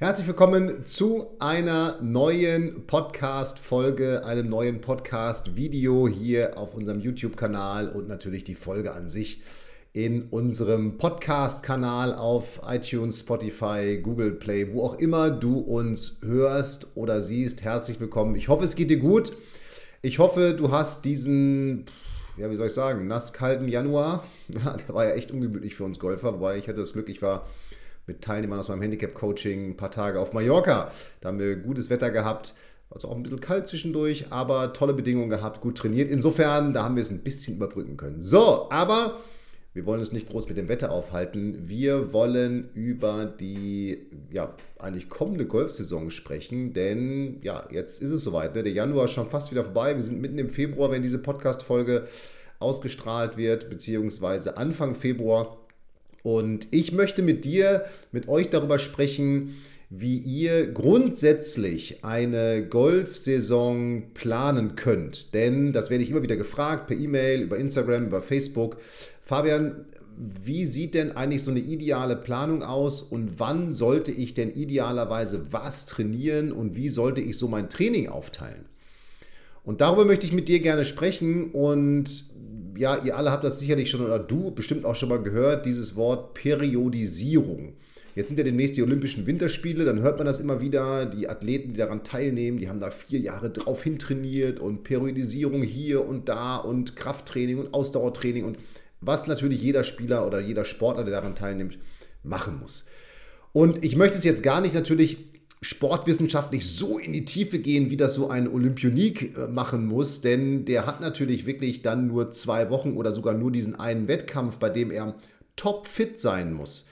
Herzlich willkommen zu einer neuen Podcast-Folge, einem neuen Podcast-Video hier auf unserem YouTube-Kanal und natürlich die Folge an sich in unserem Podcast-Kanal auf iTunes, Spotify, Google Play, wo auch immer du uns hörst oder siehst. Herzlich willkommen. Ich hoffe, es geht dir gut. Ich hoffe, du hast diesen, ja, wie soll ich sagen, nasskalten Januar. Ja, der war ja echt ungemütlich für uns Golfer, wobei ich hatte das Glück, ich war mit Teilnehmern aus meinem Handicap-Coaching ein paar Tage auf Mallorca. Da haben wir gutes Wetter gehabt. Also auch ein bisschen kalt zwischendurch, aber tolle Bedingungen gehabt, gut trainiert. Insofern, da haben wir es ein bisschen überbrücken können. So, aber wir wollen uns nicht groß mit dem Wetter aufhalten. Wir wollen über die ja, eigentlich kommende Golfsaison sprechen, denn ja, jetzt ist es soweit. Ne? Der Januar ist schon fast wieder vorbei. Wir sind mitten im Februar, wenn diese Podcast-Folge ausgestrahlt wird, beziehungsweise Anfang Februar. Und ich möchte mit dir, mit euch darüber sprechen, wie ihr grundsätzlich eine Golfsaison planen könnt. Denn das werde ich immer wieder gefragt, per E-Mail, über Instagram, über Facebook. Fabian, wie sieht denn eigentlich so eine ideale Planung aus und wann sollte ich denn idealerweise was trainieren und wie sollte ich so mein Training aufteilen? Und darüber möchte ich mit dir gerne sprechen und ja, ihr alle habt das sicherlich schon oder du bestimmt auch schon mal gehört, dieses Wort Periodisierung. Jetzt sind ja demnächst die Olympischen Winterspiele, dann hört man das immer wieder. Die Athleten, die daran teilnehmen, die haben da vier Jahre drauf hintrainiert und Periodisierung hier und da und Krafttraining und Ausdauertraining und was natürlich jeder Spieler oder jeder Sportler, der daran teilnimmt, machen muss. Und ich möchte es jetzt gar nicht natürlich sportwissenschaftlich so in die Tiefe gehen, wie das so ein Olympionik äh, machen muss, denn der hat natürlich wirklich dann nur zwei Wochen oder sogar nur diesen einen Wettkampf, bei dem er topfit sein muss.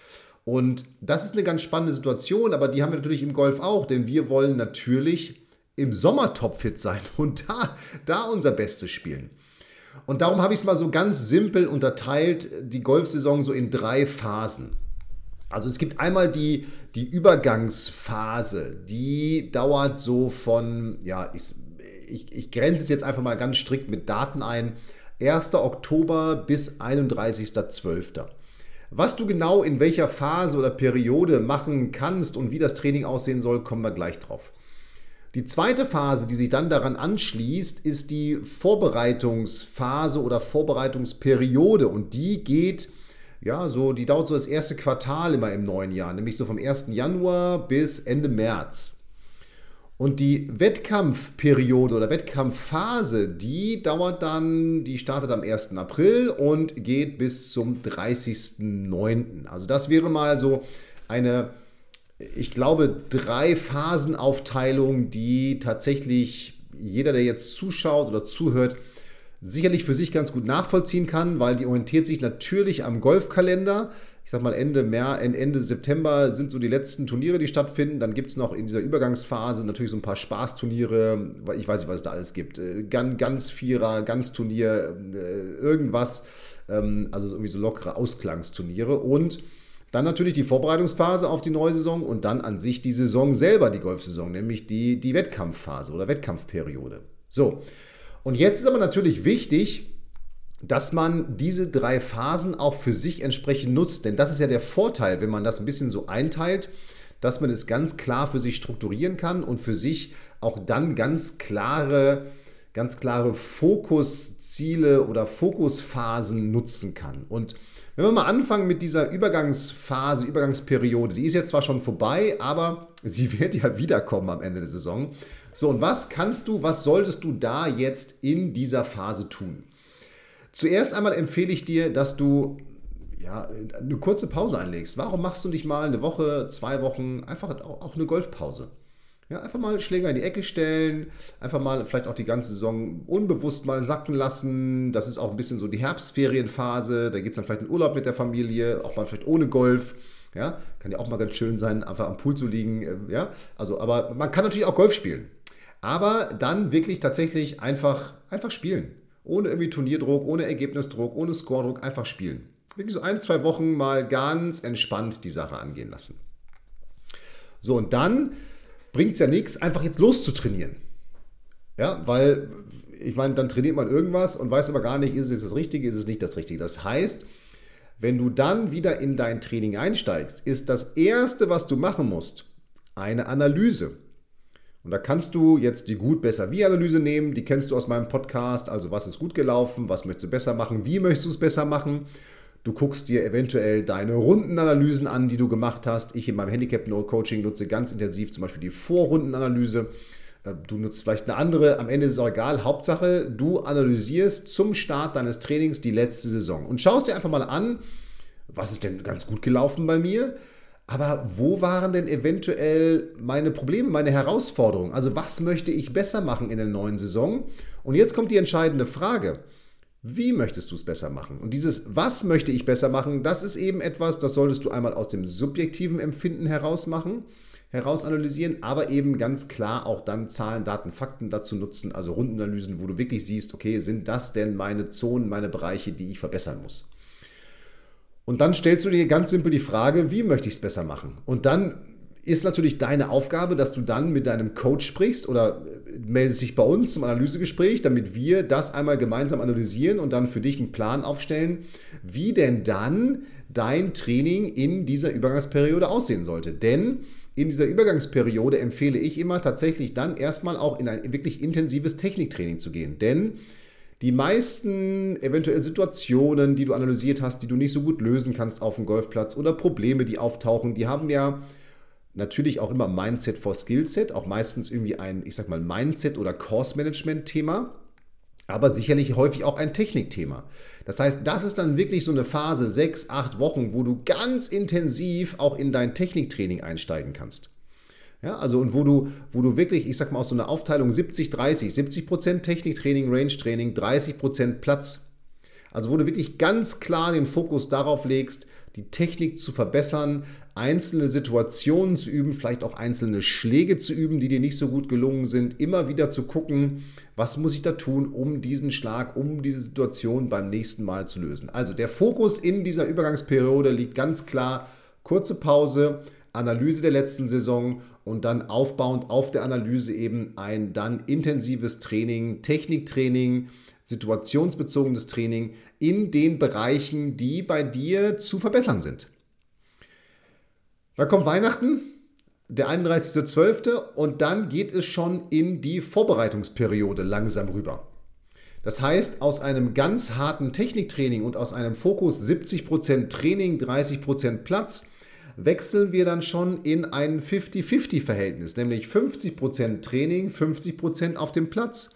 Und das ist eine ganz spannende Situation, aber die haben wir natürlich im Golf auch, denn wir wollen natürlich im Sommer topfit sein und da, da unser Bestes spielen. Und darum habe ich es mal so ganz simpel unterteilt, die Golfsaison so in drei Phasen. Also es gibt einmal die, die Übergangsphase, die dauert so von, ja, ich, ich, ich grenze es jetzt einfach mal ganz strikt mit Daten ein, 1. Oktober bis 31.12. Was du genau in welcher Phase oder Periode machen kannst und wie das Training aussehen soll, kommen wir gleich drauf. Die zweite Phase, die sich dann daran anschließt, ist die Vorbereitungsphase oder Vorbereitungsperiode und die geht ja, so, die dauert so das erste Quartal immer im neuen Jahr, nämlich so vom 1. Januar bis Ende März. Und die Wettkampfperiode oder Wettkampfphase, die dauert dann, die startet am 1. April und geht bis zum 30.09. Also das wäre mal so eine, ich glaube, drei Phasenaufteilung, die tatsächlich jeder, der jetzt zuschaut oder zuhört, sicherlich für sich ganz gut nachvollziehen kann, weil die orientiert sich natürlich am Golfkalender. Ich sag mal, Ende, März, Ende September sind so die letzten Turniere, die stattfinden. Dann gibt es noch in dieser Übergangsphase natürlich so ein paar Spaßturniere. Ich weiß nicht, was es da alles gibt. Äh, ganz, ganz Vierer, ganz Turnier, äh, irgendwas. Ähm, also irgendwie so lockere Ausklangsturniere. Und dann natürlich die Vorbereitungsphase auf die neue Saison und dann an sich die Saison selber, die Golfsaison, nämlich die, die Wettkampfphase oder Wettkampfperiode. So, und jetzt ist aber natürlich wichtig, dass man diese drei Phasen auch für sich entsprechend nutzt. Denn das ist ja der Vorteil, wenn man das ein bisschen so einteilt, dass man es ganz klar für sich strukturieren kann und für sich auch dann ganz klare, ganz klare Fokusziele oder Fokusphasen nutzen kann. Und wenn wir mal anfangen mit dieser Übergangsphase, Übergangsperiode, die ist jetzt zwar schon vorbei, aber sie wird ja wiederkommen am Ende der Saison. So, und was kannst du, was solltest du da jetzt in dieser Phase tun? Zuerst einmal empfehle ich dir, dass du ja, eine kurze Pause einlegst. Warum machst du nicht mal eine Woche, zwei Wochen, einfach auch eine Golfpause? Ja, einfach mal Schläger in die Ecke stellen, einfach mal vielleicht auch die ganze Saison unbewusst mal sacken lassen. Das ist auch ein bisschen so die Herbstferienphase. Da geht es dann vielleicht in Urlaub mit der Familie, auch mal vielleicht ohne Golf. Ja, kann ja auch mal ganz schön sein, einfach am Pool zu liegen. Äh, ja, also, aber man kann natürlich auch Golf spielen. Aber dann wirklich tatsächlich einfach, einfach spielen. Ohne irgendwie Turnierdruck, ohne Ergebnisdruck, ohne Scoredruck, einfach spielen. Wirklich so ein, zwei Wochen mal ganz entspannt die Sache angehen lassen. So, und dann bringt es ja nichts, einfach jetzt loszutrainieren. Ja, weil ich meine, dann trainiert man irgendwas und weiß aber gar nicht, ist es das Richtige, ist es nicht das Richtige. Das heißt, wenn du dann wieder in dein Training einsteigst, ist das Erste, was du machen musst, eine Analyse. Und da kannst du jetzt die gut, besser, wie Analyse nehmen. Die kennst du aus meinem Podcast. Also was ist gut gelaufen, was möchtest du besser machen, wie möchtest du es besser machen. Du guckst dir eventuell deine Rundenanalysen an, die du gemacht hast. Ich in meinem Handicap Note Coaching nutze ganz intensiv zum Beispiel die Vorrundenanalyse. Äh, du nutzt vielleicht eine andere, am Ende ist es auch egal. Hauptsache, du analysierst zum Start deines Trainings die letzte Saison und schaust dir einfach mal an, was ist denn ganz gut gelaufen bei mir, aber wo waren denn eventuell meine Probleme, meine Herausforderungen? Also was möchte ich besser machen in der neuen Saison? Und jetzt kommt die entscheidende Frage. Wie möchtest du es besser machen? Und dieses Was möchte ich besser machen, das ist eben etwas, das solltest du einmal aus dem subjektiven Empfinden heraus machen, heraus analysieren, aber eben ganz klar auch dann Zahlen, Daten, Fakten dazu nutzen, also Rundenanalysen, wo du wirklich siehst, okay, sind das denn meine Zonen, meine Bereiche, die ich verbessern muss? Und dann stellst du dir ganz simpel die Frage, wie möchte ich es besser machen? Und dann ist natürlich deine Aufgabe, dass du dann mit deinem Coach sprichst oder äh, meldest dich bei uns zum Analysegespräch, damit wir das einmal gemeinsam analysieren und dann für dich einen Plan aufstellen, wie denn dann dein Training in dieser Übergangsperiode aussehen sollte. Denn in dieser Übergangsperiode empfehle ich immer tatsächlich dann erstmal auch in ein wirklich intensives Techniktraining zu gehen. Denn die meisten eventuell Situationen, die du analysiert hast, die du nicht so gut lösen kannst auf dem Golfplatz oder Probleme, die auftauchen, die haben ja Natürlich auch immer Mindset vor Skillset, auch meistens irgendwie ein, ich sag mal, Mindset- oder Course-Management-Thema, aber sicherlich häufig auch ein Technikthema. Das heißt, das ist dann wirklich so eine Phase, sechs, acht Wochen, wo du ganz intensiv auch in dein Techniktraining einsteigen kannst. Ja, also und wo du, wo du wirklich, ich sag mal, aus so einer Aufteilung 70, 30, 70 Prozent Techniktraining, Range-Training, 30 Prozent Platz. Also wo du wirklich ganz klar den Fokus darauf legst, die Technik zu verbessern, einzelne Situationen zu üben, vielleicht auch einzelne Schläge zu üben, die dir nicht so gut gelungen sind, immer wieder zu gucken, was muss ich da tun, um diesen Schlag, um diese Situation beim nächsten Mal zu lösen. Also der Fokus in dieser Übergangsperiode liegt ganz klar, kurze Pause, Analyse der letzten Saison und dann aufbauend auf der Analyse eben ein dann intensives Training, Techniktraining, situationsbezogenes Training in den Bereichen, die bei dir zu verbessern sind. Da kommt Weihnachten, der 31.12. und dann geht es schon in die Vorbereitungsperiode langsam rüber. Das heißt, aus einem ganz harten Techniktraining und aus einem Fokus 70% Training, 30% Platz wechseln wir dann schon in ein 50-50-Verhältnis, nämlich 50% Training, 50% auf dem Platz.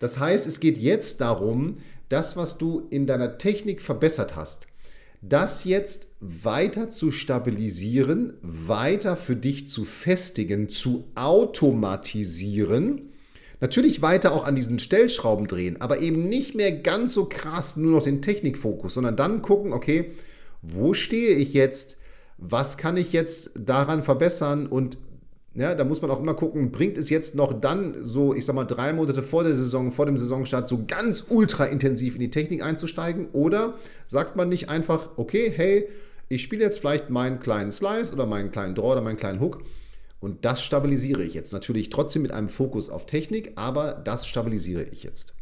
Das heißt, es geht jetzt darum, das, was du in deiner Technik verbessert hast, das jetzt weiter zu stabilisieren, weiter für dich zu festigen, zu automatisieren. Natürlich weiter auch an diesen Stellschrauben drehen, aber eben nicht mehr ganz so krass nur noch den Technikfokus, sondern dann gucken, okay, wo stehe ich jetzt? Was kann ich jetzt daran verbessern und ja, da muss man auch immer gucken, bringt es jetzt noch dann so, ich sag mal, drei Monate vor der Saison, vor dem Saisonstart, so ganz ultra intensiv in die Technik einzusteigen? Oder sagt man nicht einfach, okay, hey, ich spiele jetzt vielleicht meinen kleinen Slice oder meinen kleinen Draw oder meinen kleinen Hook und das stabilisiere ich jetzt. Natürlich trotzdem mit einem Fokus auf Technik, aber das stabilisiere ich jetzt.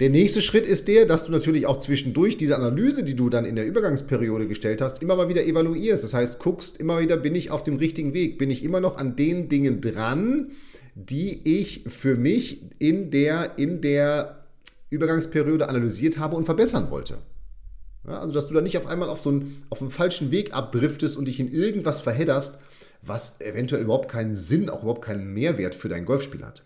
Der nächste Schritt ist der, dass du natürlich auch zwischendurch diese Analyse, die du dann in der Übergangsperiode gestellt hast, immer mal wieder evaluierst. Das heißt, guckst immer wieder, bin ich auf dem richtigen Weg? Bin ich immer noch an den Dingen dran, die ich für mich in der, in der Übergangsperiode analysiert habe und verbessern wollte? Ja, also, dass du da nicht auf einmal auf so einen, auf einen falschen Weg abdriftest und dich in irgendwas verhedderst, was eventuell überhaupt keinen Sinn, auch überhaupt keinen Mehrwert für dein Golfspiel hat.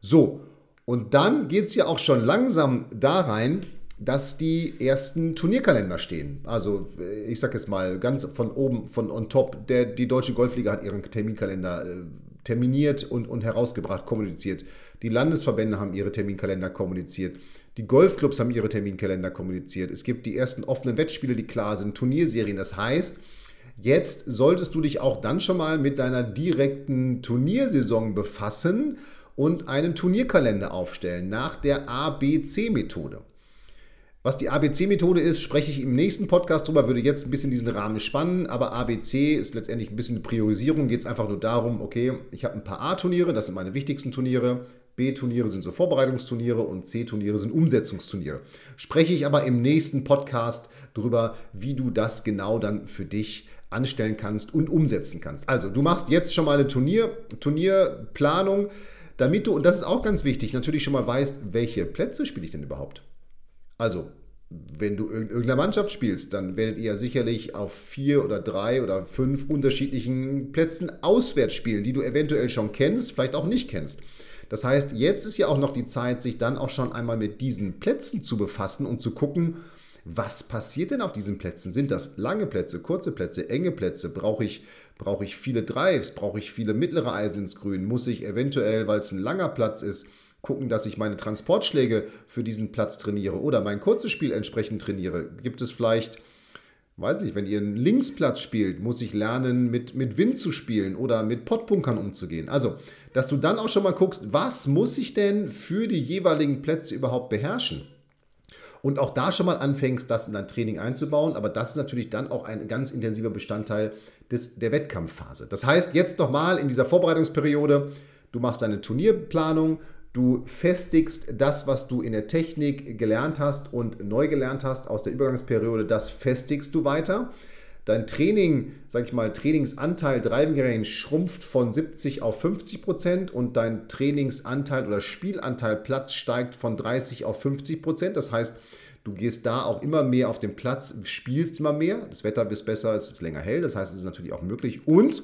So, und dann geht es ja auch schon langsam da rein, dass die ersten Turnierkalender stehen. Also äh, ich sage jetzt mal ganz von oben, von on top, der, die Deutsche Golfliga hat ihren Terminkalender äh, terminiert und, und herausgebracht, kommuniziert. Die Landesverbände haben ihre Terminkalender kommuniziert. Die Golfclubs haben ihre Terminkalender kommuniziert. Es gibt die ersten offenen Wettspiele, die klar sind, Turnierserien. Das heißt, jetzt solltest du dich auch dann schon mal mit deiner direkten Turniersaison befassen und einen Turnierkalender aufstellen nach der ABC-Methode. Was die ABC-Methode ist, spreche ich im nächsten Podcast drüber, würde jetzt ein bisschen diesen Rahmen spannen, aber ABC ist letztendlich ein bisschen eine Priorisierung, geht es einfach nur darum, okay, ich habe ein paar A-Turniere, das sind meine wichtigsten Turniere, B-Turniere sind so Vorbereitungsturniere und C-Turniere sind Umsetzungsturniere. Spreche ich aber im nächsten Podcast drüber, wie du das genau dann für dich anstellen kannst und umsetzen kannst. Also, du machst jetzt schon mal eine Turnier, Turnierplanung, damit du, und das ist auch ganz wichtig, natürlich schon mal weißt, welche Plätze spiele ich denn überhaupt. Also, wenn du in irgendeiner Mannschaft spielst, dann werdet ihr sicherlich auf vier oder drei oder fünf unterschiedlichen Plätzen auswärts spielen, die du eventuell schon kennst, vielleicht auch nicht kennst. Das heißt, jetzt ist ja auch noch die Zeit, sich dann auch schon einmal mit diesen Plätzen zu befassen und zu gucken, was passiert denn auf diesen Plätzen? Sind das lange Plätze, kurze Plätze, enge Plätze? Brauche ich, brauche ich viele Drives? Brauche ich viele mittlere Eisen ins Grün? Muss ich eventuell, weil es ein langer Platz ist, gucken, dass ich meine Transportschläge für diesen Platz trainiere oder mein kurzes Spiel entsprechend trainiere? Gibt es vielleicht, weiß nicht, wenn ihr einen Linksplatz spielt, muss ich lernen, mit, mit Wind zu spielen oder mit Pottbunkern umzugehen? Also, dass du dann auch schon mal guckst, was muss ich denn für die jeweiligen Plätze überhaupt beherrschen? Und auch da schon mal anfängst, das in dein Training einzubauen. Aber das ist natürlich dann auch ein ganz intensiver Bestandteil des, der Wettkampfphase. Das heißt, jetzt nochmal in dieser Vorbereitungsperiode, du machst deine Turnierplanung, Du festigst das, was du in der Technik gelernt hast und neu gelernt hast aus der Übergangsperiode, das festigst du weiter. Dein Training, sag ich mal, Trainingsanteil Driving schrumpft von 70 auf 50 Prozent und dein Trainingsanteil oder Spielanteil Platz steigt von 30 auf 50 Prozent. Das heißt, du gehst da auch immer mehr auf den Platz, spielst immer mehr. Das Wetter wird besser, es ist länger hell. Das heißt, es ist natürlich auch möglich. Und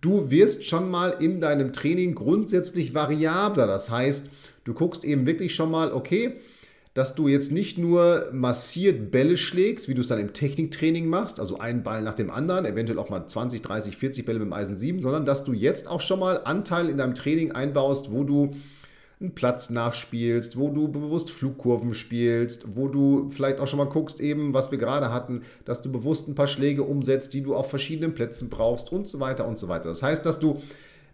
Du wirst schon mal in deinem Training grundsätzlich variabler. Das heißt, du guckst eben wirklich schon mal, okay, dass du jetzt nicht nur massiert Bälle schlägst, wie du es dann im Techniktraining machst, also einen Ball nach dem anderen, eventuell auch mal 20, 30, 40 Bälle mit dem Eisen 7, sondern dass du jetzt auch schon mal Anteil in deinem Training einbaust, wo du einen Platz nachspielst, wo du bewusst Flugkurven spielst, wo du vielleicht auch schon mal guckst, eben was wir gerade hatten, dass du bewusst ein paar Schläge umsetzt, die du auf verschiedenen Plätzen brauchst und so weiter und so weiter. Das heißt, dass du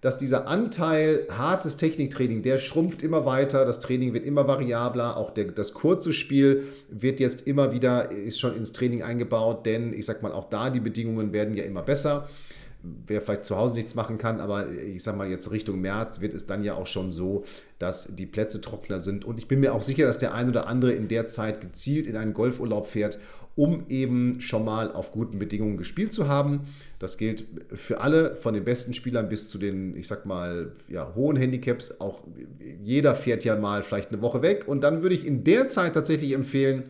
dass dieser Anteil hartes Techniktraining, der schrumpft immer weiter, das Training wird immer variabler, auch der, das kurze Spiel wird jetzt immer wieder, ist schon ins Training eingebaut, denn ich sag mal, auch da die Bedingungen werden ja immer besser wer vielleicht zu Hause nichts machen kann, aber ich sage mal jetzt Richtung März wird es dann ja auch schon so, dass die Plätze trockener sind. Und ich bin mir auch sicher, dass der ein oder andere in der Zeit gezielt in einen Golfurlaub fährt, um eben schon mal auf guten Bedingungen gespielt zu haben. Das gilt für alle, von den besten Spielern bis zu den, ich sag mal, ja, hohen Handicaps. Auch jeder fährt ja mal vielleicht eine Woche weg. Und dann würde ich in der Zeit tatsächlich empfehlen,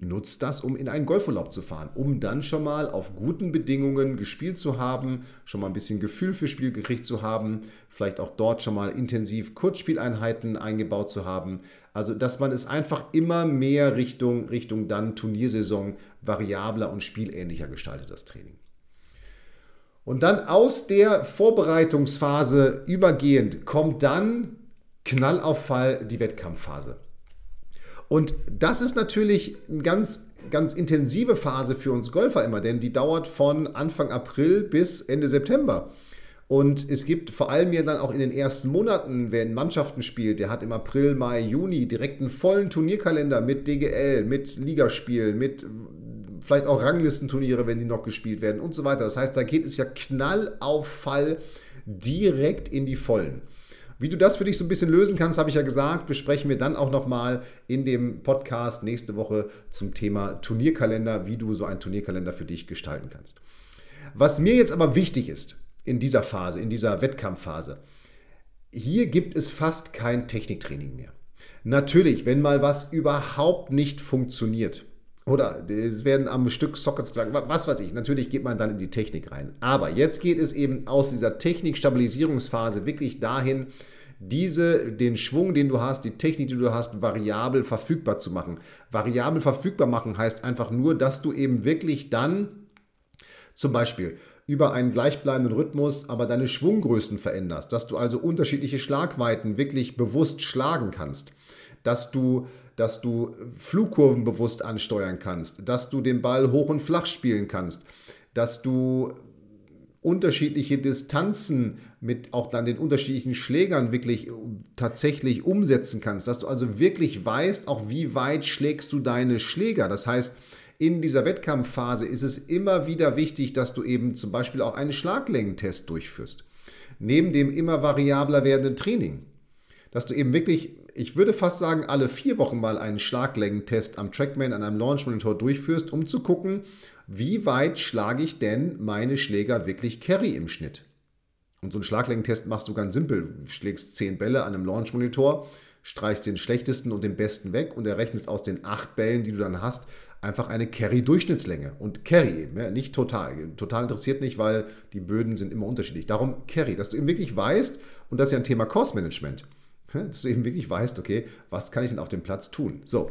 nutzt das, um in einen Golfurlaub zu fahren, um dann schon mal auf guten Bedingungen gespielt zu haben, schon mal ein bisschen Gefühl für Spiel gekriegt zu haben, vielleicht auch dort schon mal intensiv Kurzspieleinheiten eingebaut zu haben. Also, dass man es einfach immer mehr Richtung, Richtung dann Turniersaison variabler und spielähnlicher gestaltet, das Training. Und dann aus der Vorbereitungsphase übergehend kommt dann Knallauffall die Wettkampfphase. Und das ist natürlich eine ganz, ganz intensive Phase für uns Golfer immer, denn die dauert von Anfang April bis Ende September. Und es gibt vor allem ja dann auch in den ersten Monaten, wer in Mannschaften spielt, der hat im April, Mai, Juni direkt einen vollen Turnierkalender mit DGL, mit Ligaspielen, mit vielleicht auch Ranglistenturniere, wenn die noch gespielt werden und so weiter. Das heißt, da geht es ja Knall Fall direkt in die Vollen. Wie du das für dich so ein bisschen lösen kannst, habe ich ja gesagt, besprechen wir dann auch nochmal in dem Podcast nächste Woche zum Thema Turnierkalender, wie du so einen Turnierkalender für dich gestalten kannst. Was mir jetzt aber wichtig ist in dieser Phase, in dieser Wettkampfphase, hier gibt es fast kein Techniktraining mehr. Natürlich, wenn mal was überhaupt nicht funktioniert, oder es werden am Stück Sockets geschlagen, was weiß ich. Natürlich geht man dann in die Technik rein. Aber jetzt geht es eben aus dieser Technik-Stabilisierungsphase wirklich dahin, diese, den Schwung, den du hast, die Technik, die du hast, variabel verfügbar zu machen. Variabel verfügbar machen heißt einfach nur, dass du eben wirklich dann zum Beispiel über einen gleichbleibenden Rhythmus aber deine Schwunggrößen veränderst, dass du also unterschiedliche Schlagweiten wirklich bewusst schlagen kannst, dass du, dass du Flugkurven bewusst ansteuern kannst, dass du den Ball hoch und flach spielen kannst, dass du unterschiedliche Distanzen mit auch dann den unterschiedlichen Schlägern wirklich tatsächlich umsetzen kannst, dass du also wirklich weißt, auch wie weit schlägst du deine Schläger. Das heißt, in dieser Wettkampfphase ist es immer wieder wichtig, dass du eben zum Beispiel auch einen Schlaglängentest durchführst. Neben dem immer variabler werdenden Training. Dass du eben wirklich, ich würde fast sagen, alle vier Wochen mal einen Schlaglängentest am Trackman, an einem Launch Monitor durchführst, um zu gucken, wie weit schlage ich denn meine Schläger wirklich Carry im Schnitt? Und so einen Schlaglängentest machst du ganz simpel. Du schlägst zehn Bälle an einem Launch-Monitor, streichst den schlechtesten und den besten weg und errechnest aus den acht Bällen, die du dann hast, einfach eine Carry-Durchschnittslänge. Und Carry eben, ja, nicht total. Total interessiert nicht, weil die Böden sind immer unterschiedlich. Darum Carry, dass du eben wirklich weißt, und das ist ja ein Thema Course-Management, dass du eben wirklich weißt, okay, was kann ich denn auf dem Platz tun? So,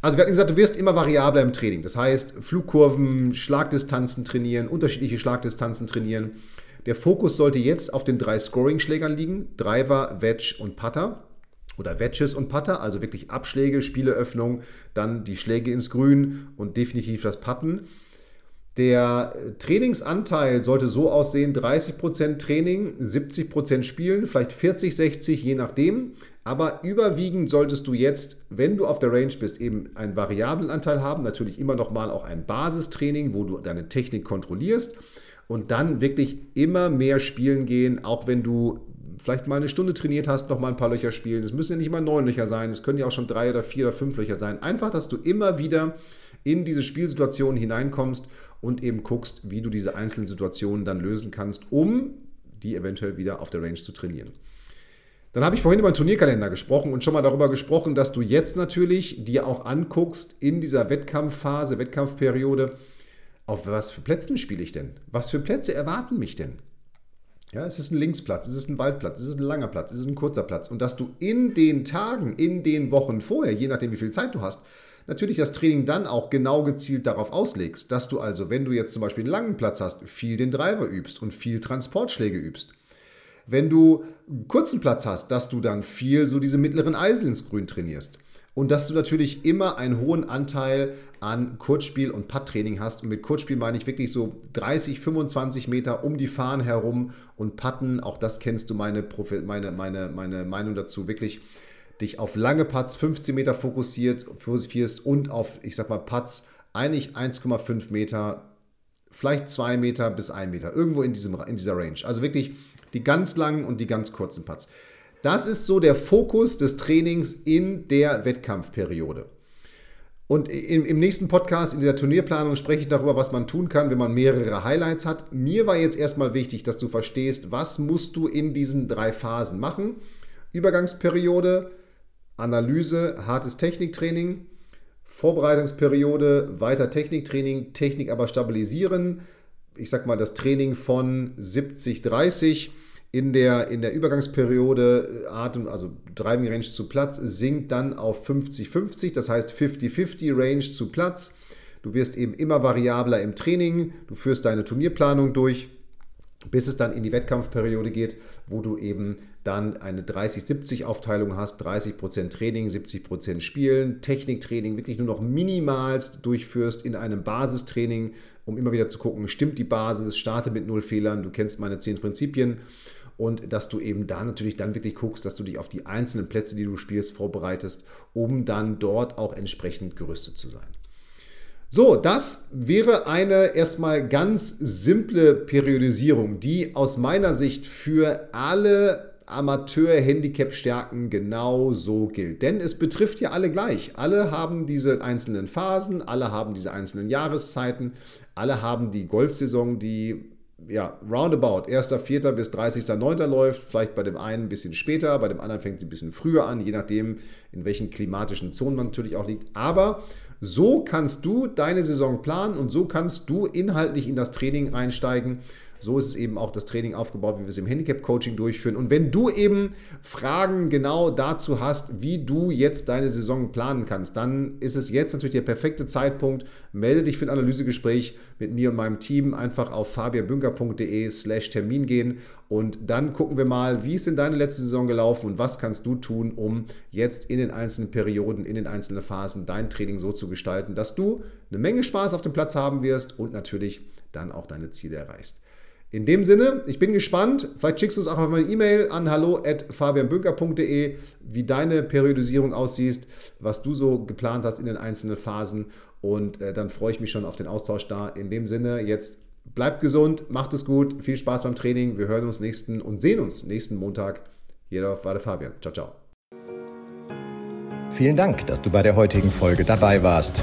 also wir hatten gesagt, du wirst immer variabler im Training. Das heißt, Flugkurven, Schlagdistanzen trainieren, unterschiedliche Schlagdistanzen trainieren. Der Fokus sollte jetzt auf den drei Scoring-Schlägern liegen: Driver, Wedge und Putter. Oder Wedges und Putter, also wirklich Abschläge, Spieleöffnung, dann die Schläge ins Grün und definitiv das Putten. Der Trainingsanteil sollte so aussehen: 30% Training, 70% Spielen, vielleicht 40, 60, je nachdem. Aber überwiegend solltest du jetzt, wenn du auf der Range bist, eben einen variablen Anteil haben. Natürlich immer noch mal auch ein Basistraining, wo du deine Technik kontrollierst. Und dann wirklich immer mehr spielen gehen, auch wenn du vielleicht mal eine Stunde trainiert hast, noch mal ein paar Löcher spielen. Es müssen ja nicht mal neun Löcher sein, es können ja auch schon drei oder vier oder fünf Löcher sein. Einfach, dass du immer wieder in diese Spielsituation hineinkommst und eben guckst, wie du diese einzelnen Situationen dann lösen kannst, um die eventuell wieder auf der Range zu trainieren. Dann habe ich vorhin über den Turnierkalender gesprochen und schon mal darüber gesprochen, dass du jetzt natürlich dir auch anguckst in dieser Wettkampfphase, Wettkampfperiode, auf was für Plätzen spiele ich denn? Was für Plätze erwarten mich denn? Ja, ist es ein Linksplatz, ist es ein Waldplatz, ist es ein langer Platz, ist es ein kurzer Platz? Und dass du in den Tagen, in den Wochen vorher, je nachdem wie viel Zeit du hast, natürlich das Training dann auch genau gezielt darauf auslegst, dass du also, wenn du jetzt zum Beispiel einen langen Platz hast, viel den Driver übst und viel Transportschläge übst wenn du einen kurzen Platz hast, dass du dann viel so diese mittleren Eisen ins Grün trainierst. Und dass du natürlich immer einen hohen Anteil an Kurzspiel- und Putt-Training hast. Und mit Kurzspiel meine ich wirklich so 30, 25 Meter um die Fahnen herum und Putten. Auch das kennst du meine, meine, meine, meine Meinung dazu. Wirklich dich auf lange Putts 15 Meter fokussiert, fokussierst und auf, ich sag mal, Putts eigentlich 1,5 Meter, vielleicht 2 Meter bis 1 Meter. Irgendwo in, diesem, in dieser Range. Also wirklich die ganz langen und die ganz kurzen Putts. Das ist so der Fokus des Trainings in der Wettkampfperiode. Und im, im, nächsten Podcast, in dieser Turnierplanung, spreche ich darüber, was man tun kann, wenn man mehrere Highlights hat. Mir war jetzt erstmal wichtig, dass du verstehst, was musst du in diesen drei Phasen machen. Übergangsperiode, Analyse, hartes Techniktraining, Vorbereitungsperiode, weiter Techniktraining, Technik aber stabilisieren. Ich sag mal, das Training von 70, 30 in der, in der Übergangsperiode äh, Atem, also Driving Range zu Platz, sinkt dann auf 50-50, das heißt 50-50 Range zu Platz. Du wirst eben immer variabler im Training, du führst deine Turnierplanung durch, bis es dann in die Wettkampfperiode geht, wo du eben dann eine 30-70 Aufteilung hast, 30% Training, 70% Spielen, Techniktraining wirklich nur noch minimalst durchführst in einem Basistraining, um immer wieder zu gucken, stimmt die Basis, starte mit null Fehlern, du kennst meine 10 Prinzipien und dass du eben da natürlich dann wirklich guckst, dass du dich auf die einzelnen Plätze, die du spielst, vorbereitest, um dann dort auch entsprechend gerüstet zu sein. So, das wäre eine erstmal ganz simple Periodisierung, die aus meiner Sicht für alle Amateur-Handicap-Stärken genau so gilt. Denn es betrifft ja alle gleich. Alle haben diese einzelnen Phasen, alle haben diese einzelnen Jahreszeiten, alle haben die Golfsaison, die ja, roundabout 1.4. bis 30.9. läuft, vielleicht bei dem einen ein bisschen später, bei dem anderen fängt sie ein bisschen früher an, je nachdem, in welchen klimatischen Zonen man natürlich auch liegt. Aber so kannst du deine Saison planen und so kannst du inhaltlich in das Training einsteigen, So ist es eben auch das Training aufgebaut, wie wir es im Handicap-Coaching durchführen. Und wenn du eben Fragen genau dazu hast, wie du jetzt deine Saison planen kannst, dann ist es jetzt natürlich der perfekte Zeitpunkt. Melde dich für ein Analysegespräch mit mir und meinem Team. Einfach auf fabianbünker.de slash Termin gehen und dann gucken wir mal, wie ist in deine letzte Saison gelaufen und was kannst du tun, um jetzt in den einzelnen Perioden, in den einzelnen Phasen dein Training so zu gestalten, dass du eine Menge Spaß auf dem Platz haben wirst und natürlich dann auch deine Ziele erreichst. In dem Sinne, ich bin gespannt. Vielleicht schickst du es auch auf meine E-Mail an hallo@fabianbünker.de, wie deine Periodisierung aussieht, was du so geplant hast in den einzelnen Phasen. Und äh, dann freue ich mich schon auf den Austausch da. In dem Sinne, jetzt bleibt gesund, macht es gut, viel Spaß beim Training. Wir hören uns nächsten und sehen uns nächsten Montag. Jeder war der Fabian. Ciao, ciao. Vielen Dank, dass du bei der heutigen Folge dabei warst.